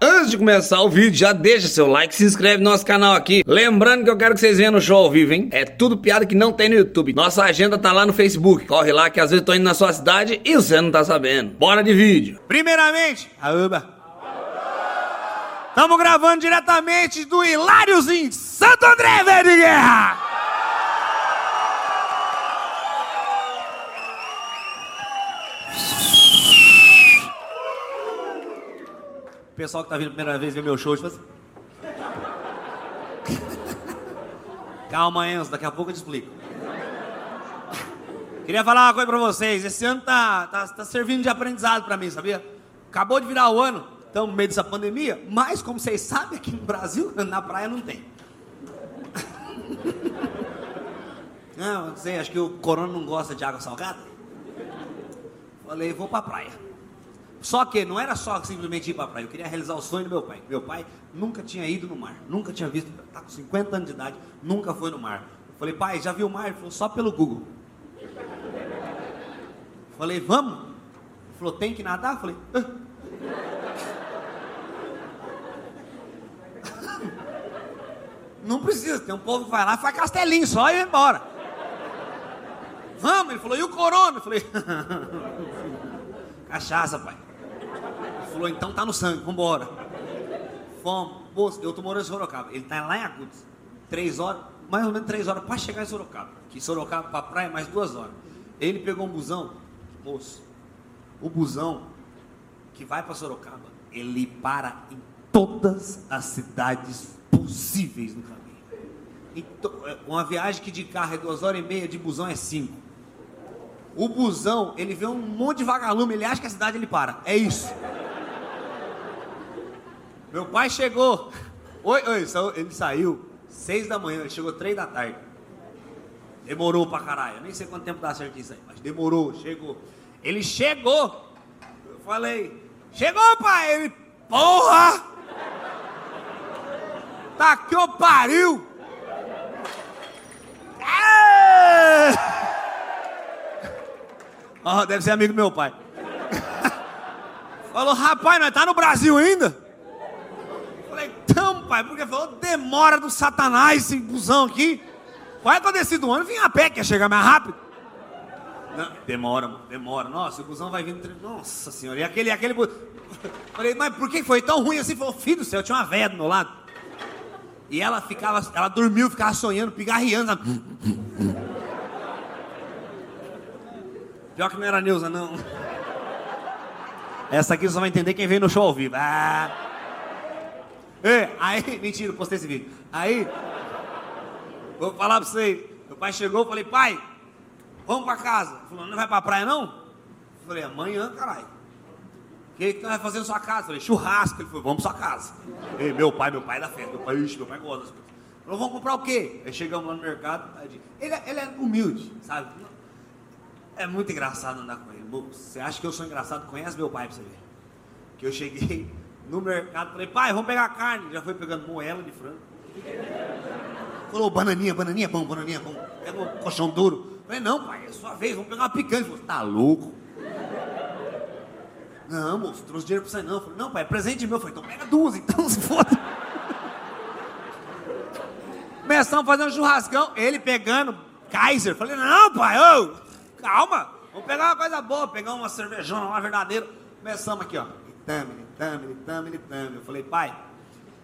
Antes de começar o vídeo, já deixa seu like, se inscreve no nosso canal aqui. Lembrando que eu quero que vocês venham no show ao vivo, hein? É tudo piada que não tem no YouTube. Nossa agenda tá lá no Facebook. Corre lá que às vezes eu tô indo na sua cidade e você não tá sabendo. Bora de vídeo. Primeiramente, Aúba. Estamos gravando diretamente do Hiláriozinho, Santo André, velho de guerra. Pessoal que tá vindo a primeira vez ver meu show, tipo assim. Calma, Enzo, daqui a pouco eu te explico. Queria falar uma coisa pra vocês. Esse ano tá, tá, tá servindo de aprendizado pra mim, sabia? Acabou de virar o ano, estamos no meio dessa pandemia, mas como vocês sabem, aqui no Brasil, na praia não tem. Não, não sei, acho que o corona não gosta de água salgada. Falei, vou pra praia. Só que não era só simplesmente ir pra praia, eu queria realizar o sonho do meu pai. Meu pai nunca tinha ido no mar, nunca tinha visto, tá com 50 anos de idade, nunca foi no mar. Falei, pai, já viu o mar? Ele falou, só pelo Google. Falei, vamos? Ele falou, tem que nadar? Falei, Hã? Não precisa, tem um povo que vai lá, faz castelinho só e vai embora. Vamos, ele falou, e o corona? Eu falei, cachaça, pai. Falou, então tá no sangue, vambora. Fomos, moço, eu tô morando em Sorocaba, ele tá lá em Agudos. Três horas, mais ou menos três horas para chegar em Sorocaba. Que Sorocaba pra praia, mais duas horas. Ele pegou um busão, moço, o busão que vai para Sorocaba, ele para em todas as cidades possíveis no caminho. Então, é, uma viagem que de carro é duas horas e meia, de busão é cinco. O busão, ele vê um monte de vagalume, ele acha que a cidade ele para. É isso. Meu pai chegou. Oi, oi, ele saiu seis da manhã, ele chegou três da tarde. Demorou pra caralho. Eu nem sei quanto tempo dá certo isso aí, mas demorou, chegou. Ele chegou. Eu falei, chegou, pai? Ele, porra! Tá que eu pariu! Ó, deve ser amigo do meu pai. Falou, rapaz, nós tá no Brasil ainda? Pai, porque falou, demora do satanás esse busão aqui. Que eu desci do ônibus, vim a pé, quer chegar mais rápido. Não, demora, demora. Nossa, o busão vai vindo. Nossa senhora, e aquele, aquele. Falei, mas por que foi tão ruim assim? Falou, filho do céu, tinha uma velha do meu lado. E ela ficava, ela dormiu, ficava sonhando, pigarreando. Pior que não era a Neuza, não. Essa aqui só vai entender quem veio no show ao vivo. Ah. Ei, aí, mentira, postei esse vídeo. Aí, vou falar pra vocês. Meu pai chegou, eu falei, pai, vamos pra casa. Ele falou, não vai pra praia não? Eu falei, amanhã, caralho. O que, que vai fazer na sua casa? Eu falei, churrasco. Ele falou, vamos pra sua casa. Ei, meu pai, meu pai é da festa. Meu pai, ixi, meu pai gosta das coisas. Falou, vamos comprar o quê? Aí chegamos lá no mercado. Ele, é- ele é humilde, sabe? É muito engraçado andar com ele. Você acha que eu sou engraçado? Conhece meu pai pra você ver. Que eu cheguei no mercado, falei, pai, vamos pegar carne. Já foi pegando moela de frango. Falou, bananinha, bananinha é bom, bananinha é bom. Pega um colchão duro. Falei, não, pai, é sua vez, vamos pegar uma picanha. Falou, tá louco? Não, moço, trouxe dinheiro pra você não. Falei, não, pai, é presente meu. Eu falei, então pega duas, então se foda. Começamos fazendo churrascão, ele pegando Kaiser. Falei, não, pai, ô, calma. Vamos pegar uma coisa boa, pegar uma cervejona lá verdadeira. Começamos aqui, ó. Tamile, tamile, tamile, tamile. Eu falei, pai,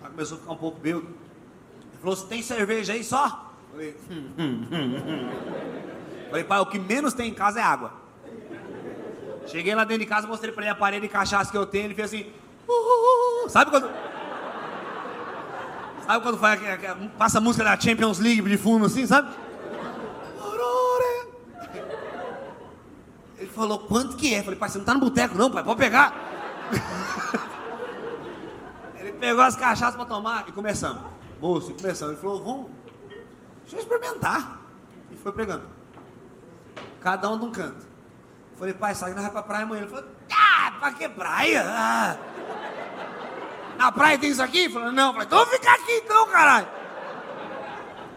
ela começou a ficar um pouco bêbado. Ele falou, você tem cerveja aí só? Eu Falei, hum, hum, hum, hum. Falei, pai, o que menos tem em casa é água. Cheguei lá dentro de casa, mostrei pra ele a parede de cachaça que eu tenho, ele fez assim. "Uh, uh, uh". Sabe quando. Sabe quando faz, passa a música da Champions League de fundo assim, sabe? Ele falou, quanto que é? Eu falei, pai, você não tá no boteco não, pai, pode pegar. Ele pegou as cachaças pra tomar e começamos. Moço, começamos. Ele falou, vamos, deixa eu experimentar. E foi pegando. Cada um de um canto. Falei, pai, sai, nós vai pra praia amanhã. Ele falou, ah, pra que praia? Ah. Na praia tem isso aqui? Eu falei, não. Falei, então vamos ficar aqui então, caralho.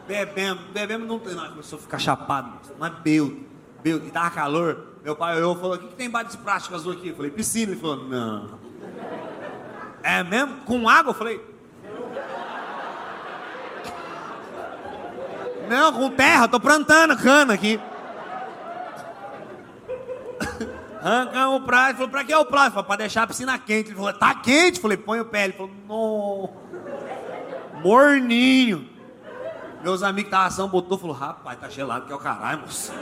Bebemos, bebemos, não tem. Nós começou a ficar chapado, mas beudo, beudo. E tava calor. Meu pai olhou e falou, o que, que tem embaixo desse plástico azul aqui? Eu falei, piscina. Ele falou, não. É mesmo? Com água? Eu falei. Não, com terra, tô plantando cana aqui. Arrancamos o prato, ele falou, pra que é o prato? Falei, pra deixar a piscina quente. Ele falou, tá quente? falei, põe o pé. Ele falou, não. Morninho. Meus amigos que estavam ação botou, falou, rapaz, tá gelado que é o caralho, moço.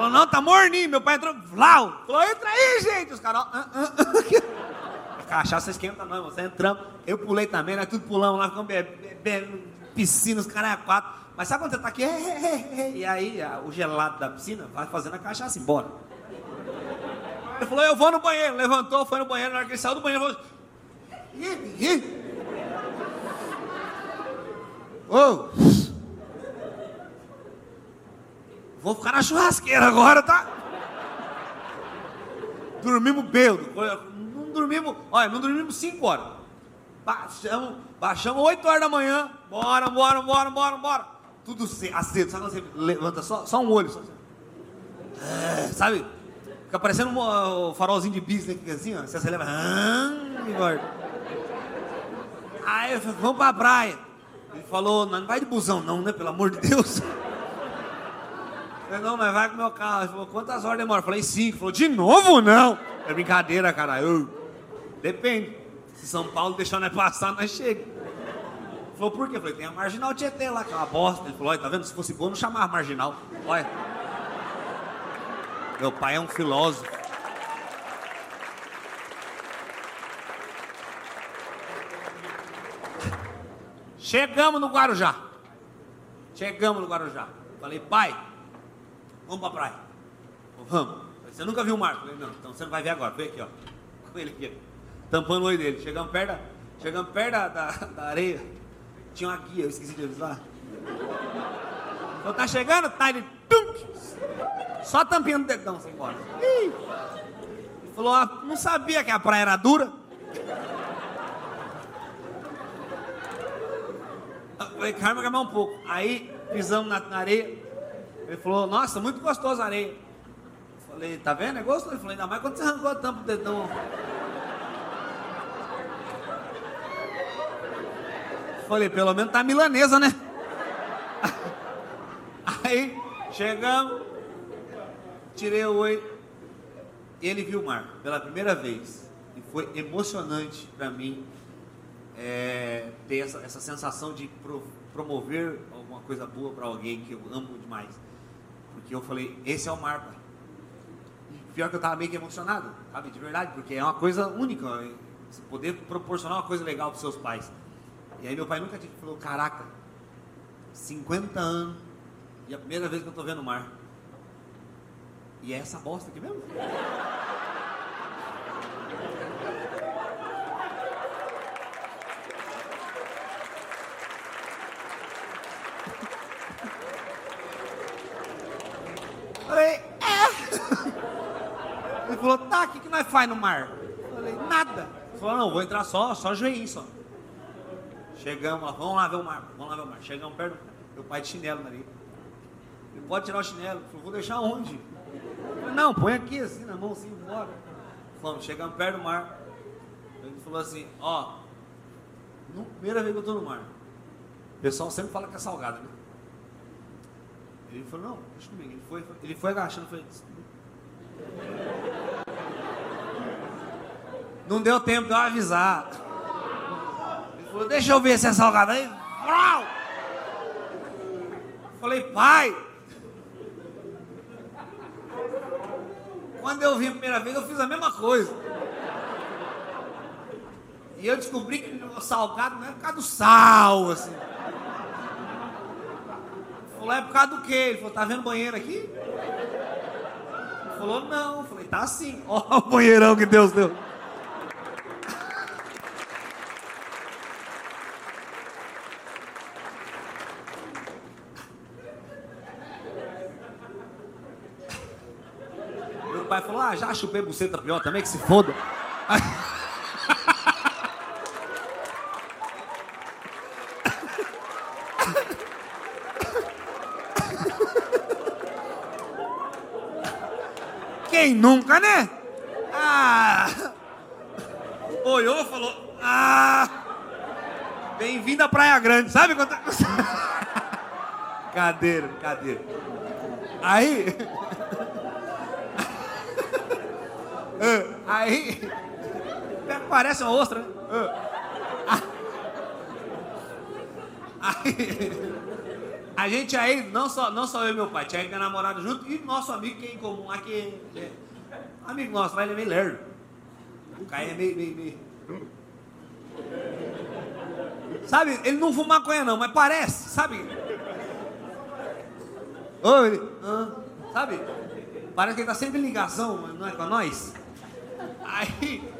Falou, não, tá morninho. Meu pai entrou, Vlau. Falou, entra aí, gente. Os caras, ah, ah, ah. cachaça esquenta não, você entramos. Eu pulei também, nós tudo pulamos lá, ficamos bebendo, piscina, os caras é quatro. Mas sabe quando você tá aqui? E aí o gelado da piscina vai fazendo a cachaça embora. Ele falou, eu vou no banheiro. Levantou, foi no banheiro. Na hora que ele saiu do banheiro, falou... Ô! Vou ficar na churrasqueira agora, tá? Dormimos bêbado. Não dormimos... Olha, não dormimos 5 horas. Baixamos, baixamos 8 horas da manhã. Bora, bora, bora, bora, bora. Tudo aceso. Sabe quando você levanta só, só um olho? Só, é, sabe? Fica parecendo um, farolzinho de bis, né? Assim, ó. Você acelera. Ah, Aí eu falei, vamos pra praia. Ele falou, não, vai de busão não, né? Pelo amor de Deus. Falei, não, mas vai com o meu carro. Ele falou, quantas horas demora? Eu falei, cinco. Ele falou, de novo não? É brincadeira, cara. Eu, depende. Se São Paulo deixar nós passar, nós chega. Ele falou, por quê? Eu falei, tem a Marginal Tietê lá, que é uma bosta. Ele falou, olha, tá vendo? Se fosse bom, não chamava Marginal. Olha. Meu pai é um filósofo. Chegamos no Guarujá. Chegamos no Guarujá. Falei, pai, vamos pra praia. Vamos. Você nunca viu o mar? Falei, não, então você não vai ver agora. Vem aqui, ó. Com ele aqui. Tampando o olho dele. Chegamos perto, da, chegamos perto da, da, areia. Tinha uma guia, eu esqueci de avisar. Então tá chegando, tá ele. Tum, só tampinha no dedão, sem embora. Ele falou, ah, não sabia que a praia era dura. Eu falei, calma, calma um pouco. Aí pisamos na, na, areia. Ele falou, nossa, muito gostosa a areia. Eu falei, tá vendo? É gostoso? Ele falou, ainda mais quando você arrancou a tampa do dedão. Eu falei, pelo menos tá milanesa, né? Aí chegamos, tirei o oi. Ele viu o mar pela primeira vez. E foi emocionante para mim é, ter essa, essa sensação de pro, promover alguma coisa boa para alguém que eu amo demais. Porque eu falei, esse é o mar, pai. Pior que eu tava meio que emocionado, sabe? De verdade, porque é uma coisa única. Você poder proporcionar uma coisa legal para seus pais. E aí meu pai nunca tinha falou, caraca, 50 anos e a primeira vez que eu tô vendo o mar. E é essa bosta aqui mesmo? Falei, é. Ele falou, tá, o que, que nós faz no mar? Falei, nada. Ele falou, não, vou entrar só, só joelhinho só. Chegamos lá, vamos lá ver o mar, vamos lá ver o mar. Chegamos perto, meu pai de chinelo ali. Ele pode tirar o chinelo. Eu falei, vou deixar onde? Falei, não, põe aqui assim na mão, assim, bora. Fomos, chegamos perto do mar. Ele falou assim, ó, primeira vez que eu estou no mar. O pessoal sempre fala que é salgado, né? Ele falou, não, deixa comigo. Ele foi, ele foi agachando, foi. Não deu tempo de eu avisar. Ele falou, deixa eu ver se é salgado. Aí, Falei, pai, Quando eu vim a primeira vez, eu fiz a mesma coisa. E eu descobri que o salgado não é por causa do sal, assim. Falou, é por causa do quê? Ele falou, tá vendo banheiro aqui? Ele falou, não. Eu falei, tá sim. Ó o banheirão que Deus deu. Pai falou: Ah, já chupei buceta pior também, que se foda. Quem nunca, né? Ah! Olhou, falou: Ah! Bem-vindo à Praia Grande. Sabe quanto. cadeira, cadeira. Aí. Ah, aí. Parece uma ostra, né? Ah. Aí. A gente aí, não só, não só eu e meu pai, tinha minha namorada junto e nosso amigo que é em comum aqui. É, amigo nosso, mas ele é meio lerdo. O Caio é meio, meio, meio. Sabe, ele não fuma maconha não, mas parece, sabe? Ô, ah, sabe? Parece que ele tá sempre em ligação, não é com nós. Aí,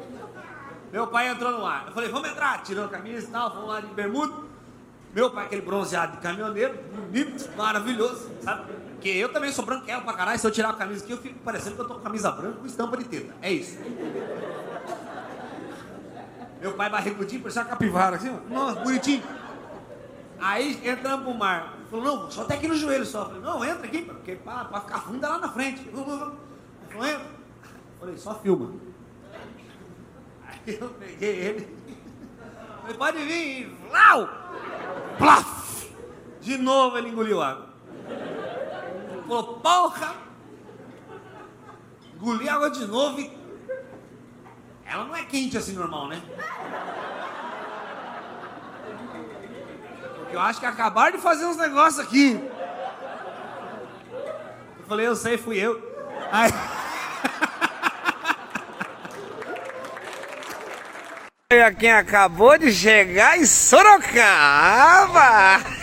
meu pai entrou no ar. Eu falei, vamos entrar. Tirou a camisa e tal, vamos lá de bermuda. Meu pai, aquele bronzeado de caminhoneiro, bonito, maravilhoso, sabe? Porque eu também sou branquelo pra caralho. Se eu tirar a camisa aqui, eu fico parecendo que eu tô com camisa branca com estampa de teta. É isso. Meu pai barrigudinho, parecia uma capivara assim. Nossa, bonitinho. Aí entramos pro mar. Falou, não, só até aqui no joelho só. Falei, não, entra aqui, porque pra, pra ficar fundo é lá na frente. Falou, entra. Falei, só filma. Eu peguei ele. Falei, pode vir. Lau! Plaf! De novo ele engoliu água. Falou, porra! Engoli água de novo e. Ela não é quente assim normal, né? Porque eu acho que acabaram de fazer uns negócios aqui. Eu falei, eu sei, fui eu. Aí. Quem acabou de chegar em Sorocaba!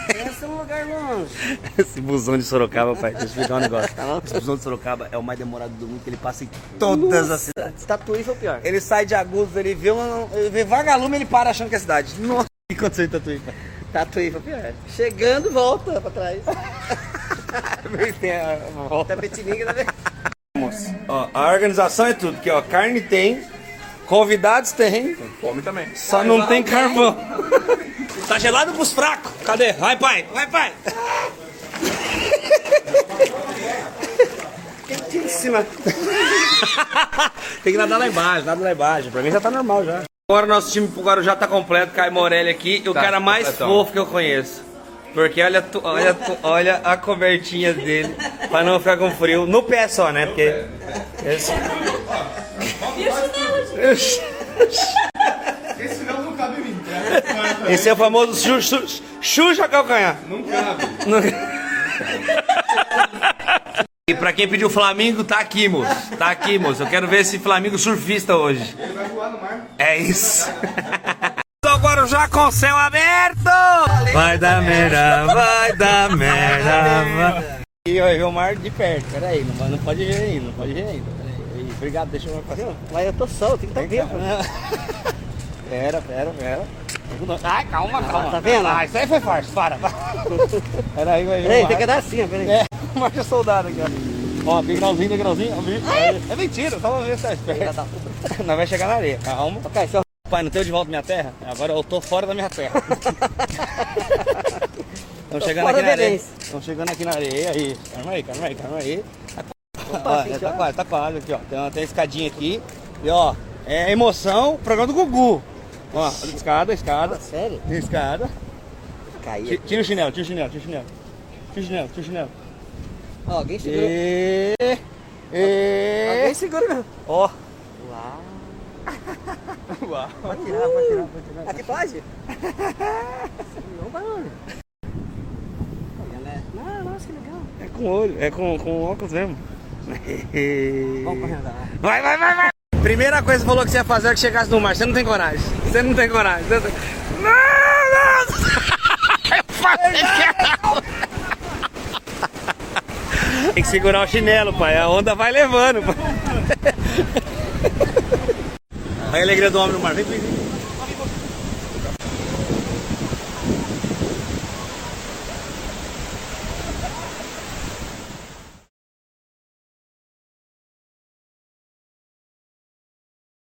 Esse é um lugar longe. Esse busão de Sorocaba, pai, deixa eu explicar um negócio. Esse busão de Sorocaba é o mais demorado do mundo, que ele passa em todas as cidades. Tatuí foi o pior. Ele sai de Agudos, ele vê, um, ele vê vagalume, ele para achando que é cidade. Nossa, o que aconteceu em Tatuí, pai? Tatuí foi o pior. Chegando, volta pra trás. Tem a volta. Tapetininga também. Ó, a organização é tudo, que ó, carne tem, convidados tem, Fome também. só não tem carvão. Tá gelado pros fracos. Cadê? Vai, pai. Vai, pai. Quentíssima. Tem que nadar lá embaixo, nada lá embaixo. Pra mim já tá normal já. Agora nosso time pro Guarujá tá completo, Caio Morelli aqui, e o Tá, cara mais completão. fofo que eu conheço. Porque olha, tu- olha, tu- olha a cobertinha dele, pra não ficar com frio. No pé só, né? Porque. Esse... Esse não não cabe em mim. Esse é o famoso chu- Xuxa calcanhar. Não cabe. E pra quem pediu Flamengo, tá aqui, moço. Tá aqui, moço. Eu quero ver esse Flamengo surfista hoje. Ele vai voar no mar. É isso. Agora já com o céu aberto! Vai dar merda, vai dar merda. vai. E eu vi o mar de perto. Peraí, não pode ver ainda, não pode ver ainda. Obrigado, deixa eu passar. Mas eu tô solto, tem que estar tempo. Pera, pera, pera. Ai, calma, calma. tá vendo? Ah, isso aí foi farsa, para. para. Peraí, vai Peraí, tem que dar assim, peraí. É, marcha soldado aqui, ó. Ó, degrauzinho, degrauzinho. É mentira, só pra ver se tá esperto. Nós vai chegar na areia, calma. Ok, só. Pai, não tenho de volta minha terra? Agora eu tô fora da minha terra. Estamos chegando aqui na areia. Estamos chegando aqui na areia aí. Calma aí, calma aí, calma aí. Ó, já tá quase, tá quase aqui, ó. Tem uma, tem uma escadinha aqui. E ó, é emoção, programa do Gugu. Ó, escada, escada. Sério? Tem escada. Caí. Ti- Tira o chinelo, tira o chinelo, tira o chinelo. Tira o chinelo, tira o chinelo. Ó, alguém segura. E... E... Alguém segura mesmo. Ó. Uau. Uau. Pode tirar, pode tirar, pode tirar. Aqui pode? Não? Olha, né? Não, nossa, que legal. É com olho, é com, com óculos mesmo. Vamos correndo lá. Vai, vai, vai, vai! Primeira coisa que você falou que você ia fazer é que chegasse no mar. Você não tem coragem. Você não tem coragem. Não, tem... não! não! Eu falei que Tem que segurar o chinelo, pai. A onda vai levando, pai. A alegria do homem no mar. Vem, vem, vem.